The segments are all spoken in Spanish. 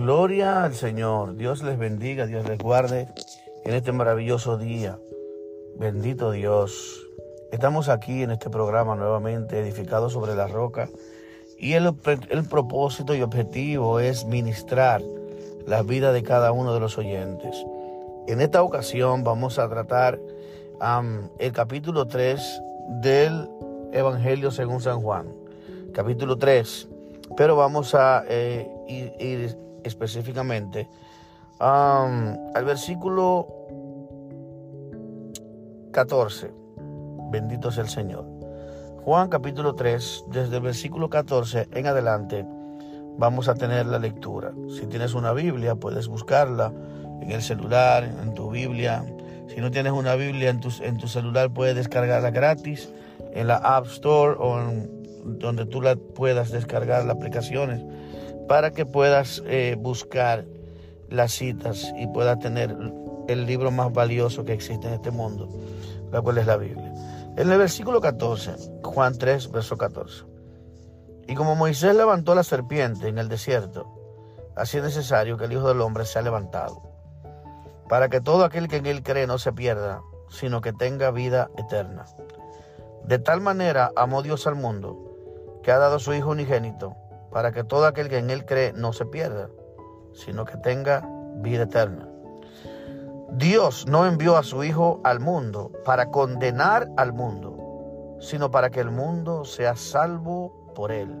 Gloria al Señor. Dios les bendiga, Dios les guarde en este maravilloso día. Bendito Dios. Estamos aquí en este programa nuevamente edificado sobre la roca y el, el propósito y objetivo es ministrar la vida de cada uno de los oyentes. En esta ocasión vamos a tratar el capítulo 3 del Evangelio según San Juan. Capítulo 3. Pero vamos a eh, ir específicamente al versículo 14. Bendito es el Señor. Juan capítulo 3, desde el versículo 14 en adelante, vamos a tener la lectura. Si tienes una Biblia, puedes buscarla en el celular, en tu Biblia. Si no tienes una Biblia en tu, en tu celular, puedes descargarla gratis en la App Store o donde tú la puedas descargar las aplicaciones para que puedas eh, buscar las citas y puedas tener el libro más valioso que existe en este mundo, la cual es la Biblia. En el versículo 14, Juan 3, verso 14. Y como Moisés levantó la serpiente en el desierto, así es necesario que el Hijo del Hombre sea levantado, para que todo aquel que en él cree no se pierda, sino que tenga vida eterna. De tal manera amó Dios al mundo, que ha dado su Hijo unigénito, para que todo aquel que en Él cree no se pierda, sino que tenga vida eterna. Dios no envió a su Hijo al mundo para condenar al mundo, sino para que el mundo sea salvo por Él.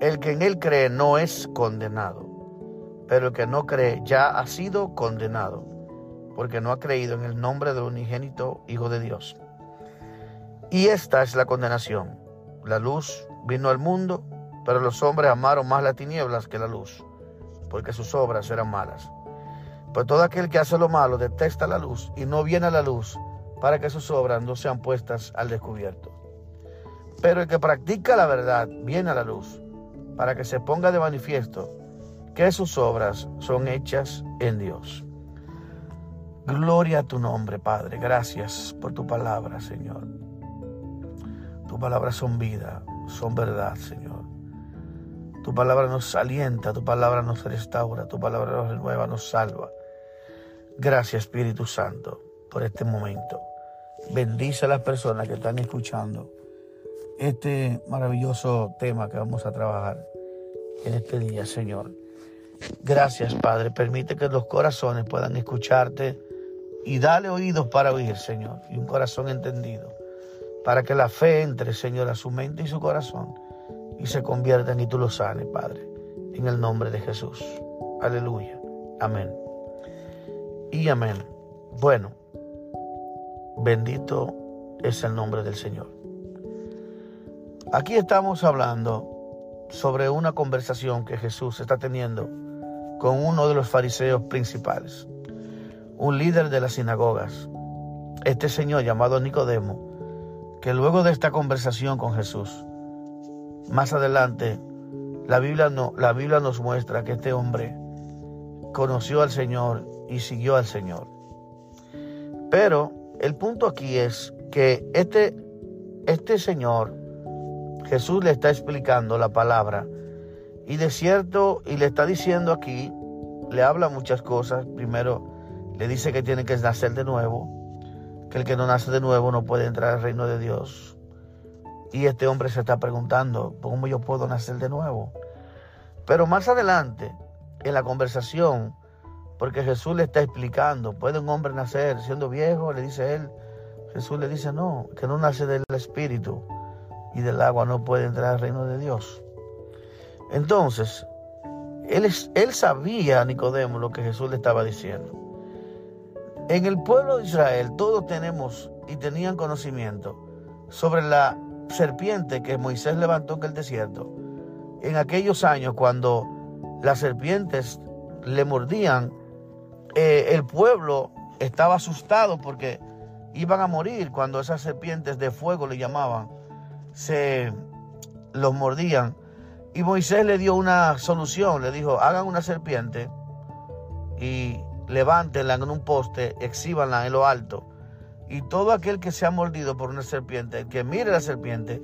El que en Él cree no es condenado, pero el que no cree ya ha sido condenado, porque no ha creído en el nombre del unigénito Hijo de Dios. Y esta es la condenación. La luz vino al mundo pero los hombres amaron más las tinieblas que la luz, porque sus obras eran malas. Pues todo aquel que hace lo malo detesta la luz y no viene a la luz para que sus obras no sean puestas al descubierto. Pero el que practica la verdad viene a la luz para que se ponga de manifiesto que sus obras son hechas en Dios. Gloria a tu nombre, Padre. Gracias por tu palabra, Señor. Tu palabras son vida, son verdad, Señor. Tu palabra nos alienta, tu palabra nos restaura, tu palabra nos renueva, nos salva. Gracias Espíritu Santo por este momento. Bendice a las personas que están escuchando este maravilloso tema que vamos a trabajar en este día, Señor. Gracias, Padre. Permite que los corazones puedan escucharte y dale oídos para oír, Señor, y un corazón entendido, para que la fe entre, Señor, a su mente y su corazón y se conviertan y tú lo sanes, Padre, en el nombre de Jesús. Aleluya. Amén. Y amén. Bueno, bendito es el nombre del Señor. Aquí estamos hablando sobre una conversación que Jesús está teniendo con uno de los fariseos principales, un líder de las sinagogas, este señor llamado Nicodemo, que luego de esta conversación con Jesús, más adelante, la Biblia, no, la Biblia nos muestra que este hombre conoció al Señor y siguió al Señor. Pero el punto aquí es que este, este Señor, Jesús le está explicando la palabra y de cierto, y le está diciendo aquí, le habla muchas cosas. Primero, le dice que tiene que nacer de nuevo, que el que no nace de nuevo no puede entrar al reino de Dios. Y este hombre se está preguntando, ¿cómo yo puedo nacer de nuevo? Pero más adelante, en la conversación, porque Jesús le está explicando, ¿puede un hombre nacer siendo viejo? Le dice él. Jesús le dice, no, que no nace del Espíritu y del agua no puede entrar al reino de Dios. Entonces, él, él sabía, Nicodemo, lo que Jesús le estaba diciendo. En el pueblo de Israel todos tenemos y tenían conocimiento sobre la serpiente que Moisés levantó en el desierto, en aquellos años cuando las serpientes le mordían, eh, el pueblo estaba asustado porque iban a morir cuando esas serpientes de fuego le llamaban, se los mordían. Y Moisés le dio una solución, le dijo, hagan una serpiente y levántenla en un poste, exhíbanla en lo alto y todo aquel que sea mordido por una serpiente, el que mire la serpiente,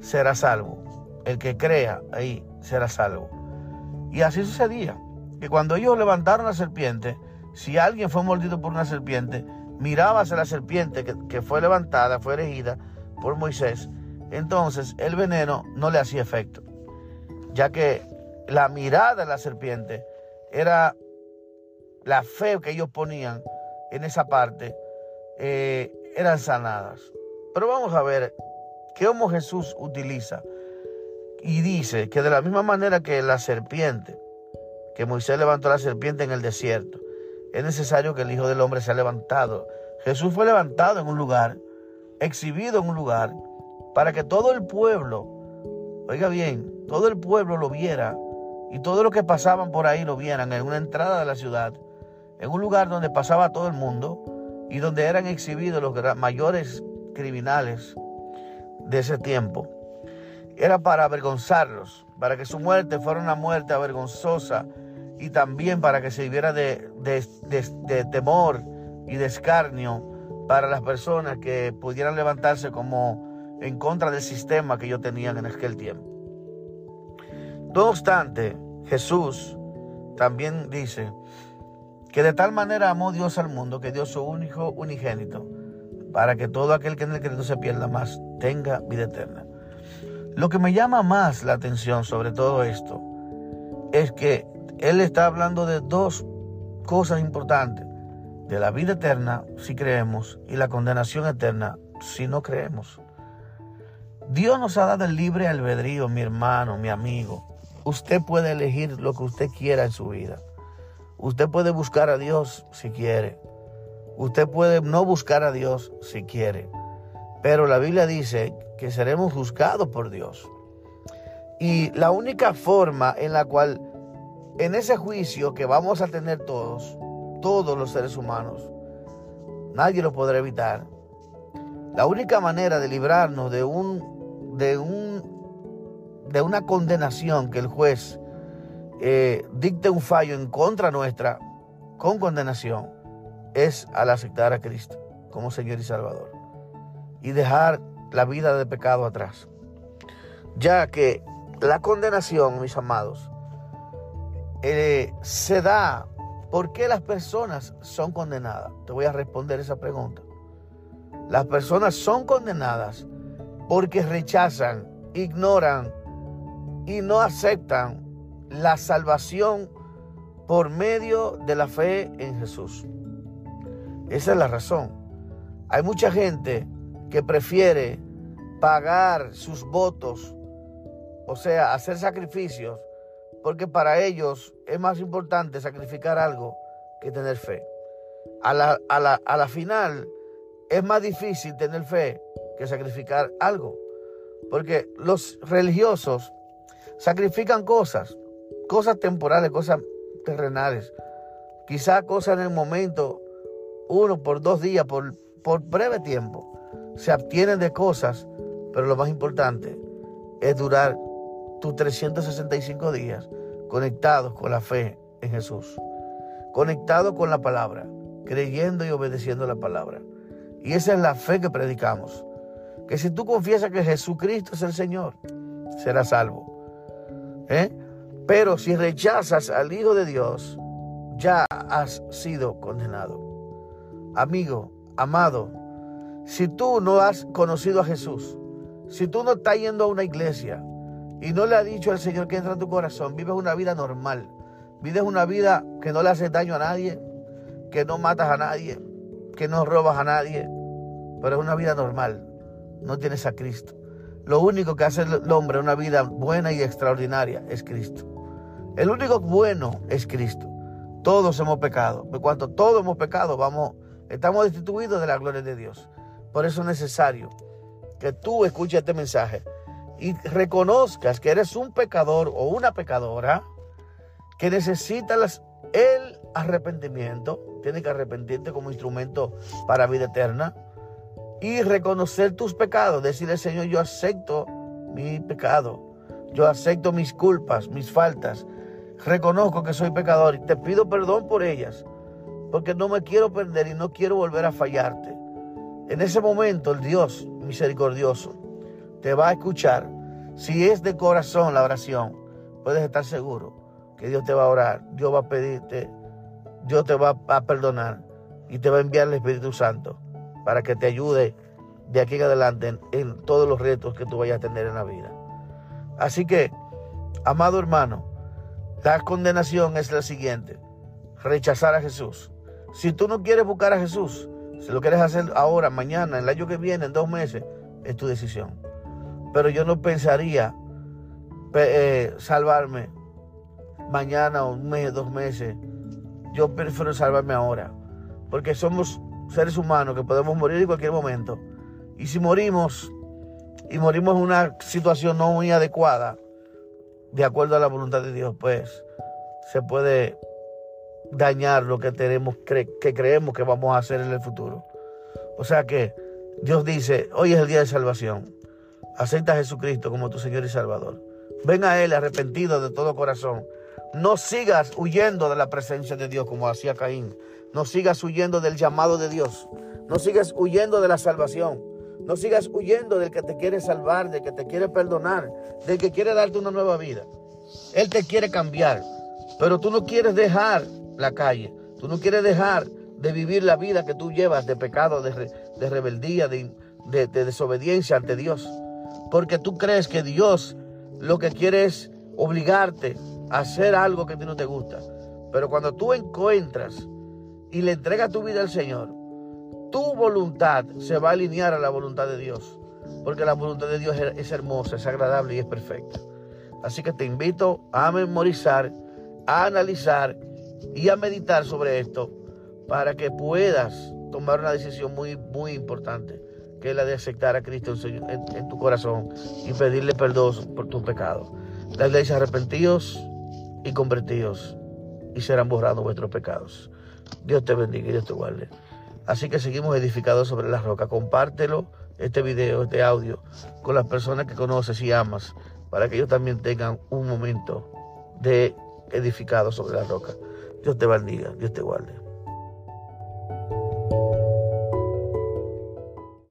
será salvo. El que crea ahí será salvo. Y así sucedía, que cuando ellos levantaron la serpiente, si alguien fue mordido por una serpiente, miraba hacia la serpiente que, que fue levantada, fue erigida por Moisés, entonces el veneno no le hacía efecto, ya que la mirada de la serpiente era la fe que ellos ponían en esa parte, eh, eran sanadas. Pero vamos a ver cómo Jesús utiliza y dice que de la misma manera que la serpiente, que Moisés levantó la serpiente en el desierto, es necesario que el Hijo del Hombre sea levantado. Jesús fue levantado en un lugar, exhibido en un lugar, para que todo el pueblo, oiga bien, todo el pueblo lo viera y todo lo que pasaban por ahí lo vieran en una entrada de la ciudad, en un lugar donde pasaba todo el mundo y donde eran exhibidos los mayores criminales de ese tiempo. Era para avergonzarlos, para que su muerte fuera una muerte avergonzosa y también para que se de, de temor y de escarnio para las personas que pudieran levantarse como en contra del sistema que ellos tenían en aquel tiempo. No obstante, Jesús también dice que de tal manera amó Dios al mundo que dio su único unigénito para que todo aquel que en el crédito se pierda más tenga vida eterna. Lo que me llama más la atención sobre todo esto es que Él está hablando de dos cosas importantes, de la vida eterna si creemos y la condenación eterna si no creemos. Dios nos ha dado el libre albedrío, mi hermano, mi amigo. Usted puede elegir lo que usted quiera en su vida. Usted puede buscar a Dios si quiere. Usted puede no buscar a Dios si quiere. Pero la Biblia dice que seremos juzgados por Dios. Y la única forma en la cual, en ese juicio que vamos a tener todos, todos los seres humanos, nadie lo podrá evitar. La única manera de librarnos de un, de un, de una condenación que el juez eh, dicte un fallo en contra nuestra con condenación es al aceptar a Cristo como Señor y Salvador y dejar la vida de pecado atrás. Ya que la condenación, mis amados, eh, se da porque las personas son condenadas. Te voy a responder esa pregunta. Las personas son condenadas porque rechazan, ignoran y no aceptan la salvación por medio de la fe en Jesús. Esa es la razón. Hay mucha gente que prefiere pagar sus votos, o sea, hacer sacrificios, porque para ellos es más importante sacrificar algo que tener fe. A la, a la, a la final es más difícil tener fe que sacrificar algo, porque los religiosos sacrifican cosas, cosas temporales, cosas terrenales, quizá cosas en el momento uno por dos días, por, por breve tiempo. Se abstienen de cosas, pero lo más importante es durar tus 365 días conectados con la fe en Jesús, conectados con la palabra, creyendo y obedeciendo la palabra. Y esa es la fe que predicamos. Que si tú confiesas que Jesucristo es el Señor, serás salvo. ¿Eh? Pero si rechazas al Hijo de Dios, ya has sido condenado. Amigo, amado, si tú no has conocido a Jesús, si tú no estás yendo a una iglesia y no le has dicho al Señor que entra en tu corazón, vives una vida normal, vives una vida que no le hace daño a nadie, que no matas a nadie, que no robas a nadie, pero es una vida normal, no tienes a Cristo. Lo único que hace el hombre una vida buena y extraordinaria es Cristo. El único bueno es Cristo. Todos hemos pecado. Por cuanto todos hemos pecado, vamos Estamos destituidos de la gloria de Dios. Por eso es necesario que tú escuches este mensaje y reconozcas que eres un pecador o una pecadora que necesita el arrepentimiento. Tienes que arrepentirte como instrumento para vida eterna y reconocer tus pecados. Decirle, Señor, yo acepto mi pecado. Yo acepto mis culpas, mis faltas. Reconozco que soy pecador y te pido perdón por ellas porque no me quiero perder y no quiero volver a fallarte. En ese momento el Dios misericordioso te va a escuchar. Si es de corazón la oración, puedes estar seguro que Dios te va a orar, Dios va a pedirte, Dios te va a perdonar y te va a enviar el Espíritu Santo para que te ayude de aquí en adelante en, todos los retos que tú vayas a tener en la vida. Así que, amado hermano, la condenación es la siguiente, rechazar a Jesús. Si tú no quieres buscar a Jesús, si lo quieres hacer ahora, mañana, el año que viene, en dos meses, es tu decisión. Pero yo no pensaría eh, salvarme mañana o un mes, dos meses. Yo prefiero salvarme ahora. Porque somos seres humanos que podemos morir en cualquier momento. Y si morimos y morimos en una situación no muy adecuada, de acuerdo a la voluntad de Dios, pues se puede dañar lo que tenemos que creemos que vamos a hacer en el futuro. O sea que Dios dice, hoy es el día de salvación. Acepta a Jesucristo como tu Señor y Salvador. Ven a Él arrepentido de todo corazón. No sigas huyendo de la presencia de Dios como hacía Caín. No sigas huyendo del llamado de Dios. No sigas huyendo de la salvación. No sigas huyendo del que te quiere salvar, del que te quiere perdonar, del que quiere darte una nueva vida. Él te quiere cambiar, pero tú no quieres dejar la calle. Tú no quieres dejar de vivir la vida que tú llevas de pecado, de, rebeldía, de, de desobediencia ante Dios. Porque tú crees que Dios lo que quiere es obligarte a hacer algo que a ti no te gusta. Pero cuando tú encuentras y le entrega tu vida al Señor, tu voluntad se va a alinear a la voluntad de Dios. Porque la voluntad de Dios es hermosa, es agradable y es perfecta. Así que te invito a memorizar, a analizar y a meditar sobre esto para que puedas tomar una decisión muy, muy importante, que es la de aceptar a Cristo en, en tu corazón y pedirle perdón por tus pecados. La ley dice arrepentidos y convertidos y serán borrados vuestros pecados. Dios te bendiga y Dios te guarde. Así que seguimos edificados sobre la roca. Compártelo, este video, este audio, con las personas que conoces y amas, para que ellos también tengan un momento de edificado sobre la roca. Dios te bendiga, Dios te guarde.